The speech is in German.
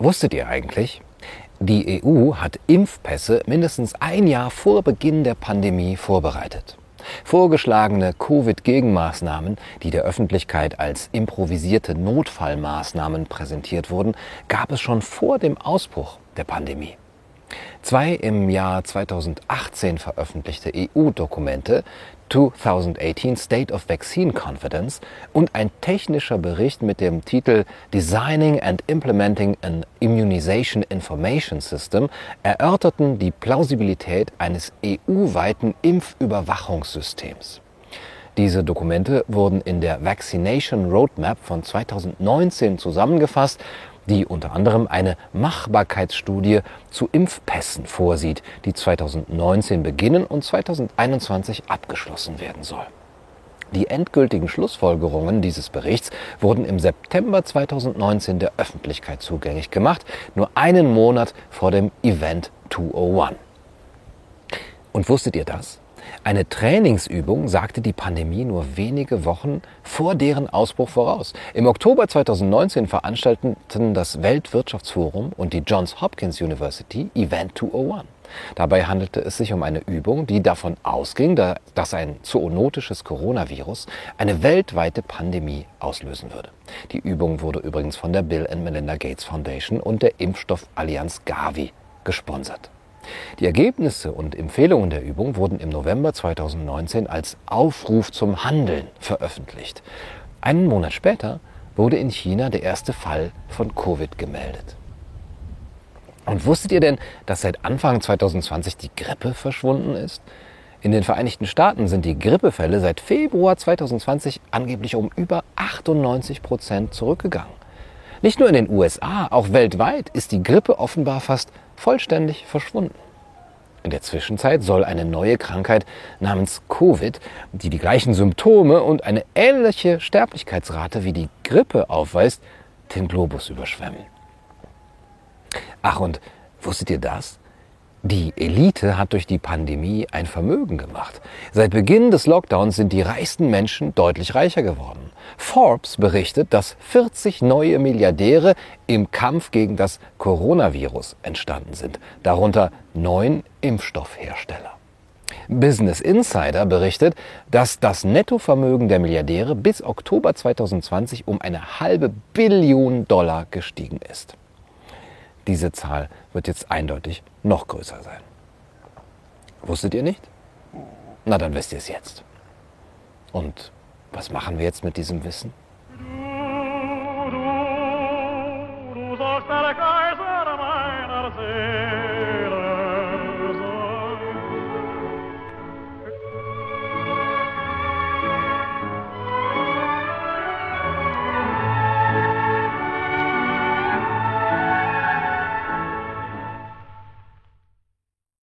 Wusstet ihr eigentlich? Die EU hat Impfpässe mindestens ein Jahr vor Beginn der Pandemie vorbereitet. Vorgeschlagene Covid-Gegenmaßnahmen, die der Öffentlichkeit als improvisierte Notfallmaßnahmen präsentiert wurden, gab es schon vor dem Ausbruch der Pandemie. Zwei im Jahr 2018 veröffentlichte EU-Dokumente, 2018 State of Vaccine Confidence und ein technischer Bericht mit dem Titel Designing and Implementing an Immunization Information System erörterten die Plausibilität eines EU-weiten Impfüberwachungssystems. Diese Dokumente wurden in der Vaccination Roadmap von 2019 zusammengefasst die unter anderem eine Machbarkeitsstudie zu Impfpässen vorsieht, die 2019 beginnen und 2021 abgeschlossen werden soll. Die endgültigen Schlussfolgerungen dieses Berichts wurden im September 2019 der Öffentlichkeit zugänglich gemacht, nur einen Monat vor dem Event 201. Und wusstet ihr das? Eine Trainingsübung sagte die Pandemie nur wenige Wochen vor deren Ausbruch voraus. Im Oktober 2019 veranstalteten das Weltwirtschaftsforum und die Johns Hopkins University Event 201. Dabei handelte es sich um eine Übung, die davon ausging, dass ein zoonotisches Coronavirus eine weltweite Pandemie auslösen würde. Die Übung wurde übrigens von der Bill and Melinda Gates Foundation und der Impfstoffallianz Gavi gesponsert. Die Ergebnisse und Empfehlungen der Übung wurden im November 2019 als Aufruf zum Handeln veröffentlicht. Einen Monat später wurde in China der erste Fall von Covid gemeldet. Und wusstet ihr denn, dass seit Anfang 2020 die Grippe verschwunden ist? In den Vereinigten Staaten sind die Grippefälle seit Februar 2020 angeblich um über 98 Prozent zurückgegangen. Nicht nur in den USA, auch weltweit ist die Grippe offenbar fast vollständig verschwunden. In der Zwischenzeit soll eine neue Krankheit namens Covid, die die gleichen Symptome und eine ähnliche Sterblichkeitsrate wie die Grippe aufweist, den Globus überschwemmen. Ach und wusstet ihr das? Die Elite hat durch die Pandemie ein Vermögen gemacht. Seit Beginn des Lockdowns sind die reichsten Menschen deutlich reicher geworden. Forbes berichtet, dass 40 neue Milliardäre im Kampf gegen das Coronavirus entstanden sind, darunter neun Impfstoffhersteller. Business Insider berichtet, dass das Nettovermögen der Milliardäre bis Oktober 2020 um eine halbe Billion Dollar gestiegen ist diese Zahl wird jetzt eindeutig noch größer sein. Wusstet ihr nicht? Na, dann wisst ihr es jetzt. Und was machen wir jetzt mit diesem Wissen? Du, du, du sollst der Kaiser meiner Seele.